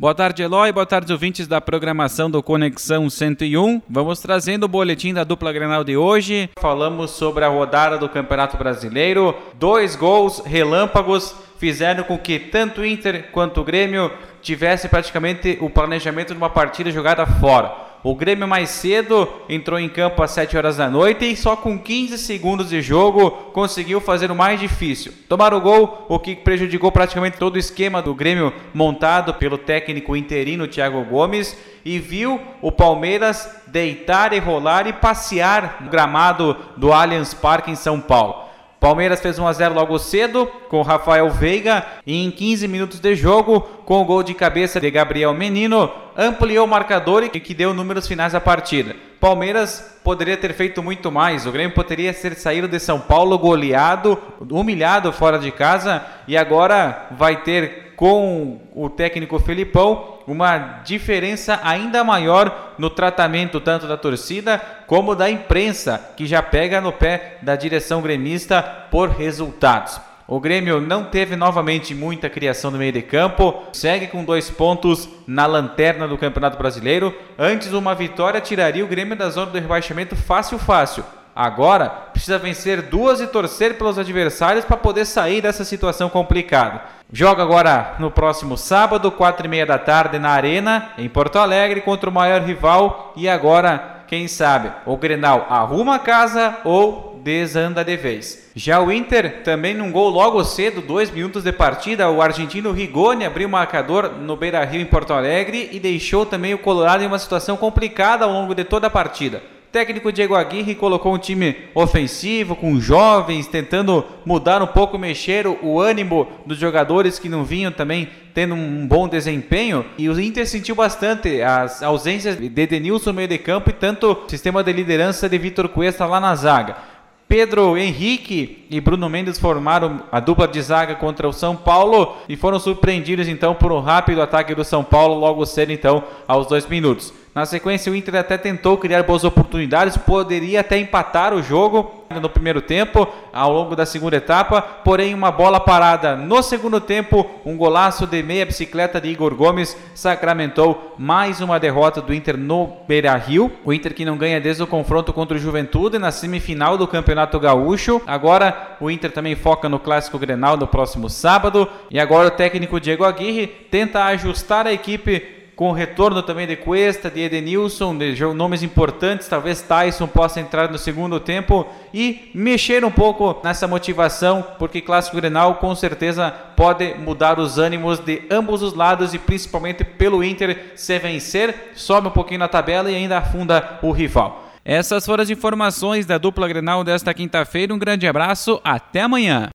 Boa tarde, Eloy. Boa tarde, ouvintes da programação do Conexão 101. Vamos trazendo o boletim da dupla Grenal de hoje. Falamos sobre a rodada do Campeonato Brasileiro. Dois gols relâmpagos fizeram com que tanto o Inter quanto o Grêmio tivesse praticamente o planejamento de uma partida jogada fora. O Grêmio mais cedo entrou em campo às 7 horas da noite e só com 15 segundos de jogo conseguiu fazer o mais difícil. Tomar o gol, o que prejudicou praticamente todo o esquema do Grêmio montado pelo técnico interino Thiago Gomes e viu o Palmeiras deitar e rolar e passear no gramado do Allianz Parque em São Paulo. Palmeiras fez 1 a 0 logo cedo com Rafael Veiga e em 15 minutos de jogo, com o gol de cabeça de Gabriel Menino, ampliou o marcador e que deu números finais à partida. Palmeiras poderia ter feito muito mais. O Grêmio poderia ter saído de São Paulo goleado, humilhado fora de casa e agora vai ter com o técnico Felipão uma diferença ainda maior no tratamento tanto da torcida como da imprensa, que já pega no pé da direção gremista por resultados. O Grêmio não teve novamente muita criação no meio de campo, segue com dois pontos na lanterna do Campeonato Brasileiro. Antes, uma vitória tiraria o Grêmio da zona do rebaixamento fácil, fácil. Agora, precisa vencer duas e torcer pelos adversários para poder sair dessa situação complicada. Joga agora no próximo sábado, quatro e meia da tarde, na Arena, em Porto Alegre, contra o maior rival. E agora, quem sabe, o Grenal arruma a casa ou desanda de vez. Já o Inter, também num gol logo cedo, dois minutos de partida, o argentino Rigoni abriu o marcador no Beira-Rio em Porto Alegre e deixou também o Colorado em uma situação complicada ao longo de toda a partida técnico Diego Aguirre colocou um time ofensivo, com jovens, tentando mudar um pouco, mexer o ânimo dos jogadores que não vinham também tendo um bom desempenho. E o Inter sentiu bastante as ausências de Denilson no meio de campo e tanto sistema de liderança de Vitor Cuesta lá na zaga. Pedro Henrique e Bruno Mendes formaram a dupla de zaga contra o São Paulo e foram surpreendidos então por um rápido ataque do São Paulo logo cedo então aos dois minutos. Na sequência, o Inter até tentou criar boas oportunidades, poderia até empatar o jogo no primeiro tempo, ao longo da segunda etapa, porém uma bola parada no segundo tempo, um golaço de meia bicicleta de Igor Gomes sacramentou mais uma derrota do Inter no Beira-Rio. O Inter que não ganha desde o confronto contra o Juventude na semifinal do Campeonato Gaúcho. Agora o Inter também foca no Clássico Grenal no próximo sábado e agora o técnico Diego Aguirre tenta ajustar a equipe com o retorno também de Cuesta, de Edenilson, de nomes importantes, talvez Tyson possa entrar no segundo tempo e mexer um pouco nessa motivação, porque Clássico Grenal com certeza pode mudar os ânimos de ambos os lados e principalmente pelo Inter se vencer, sobe um pouquinho na tabela e ainda afunda o rival. Essas foram as informações da dupla Grenal desta quinta-feira. Um grande abraço, até amanhã.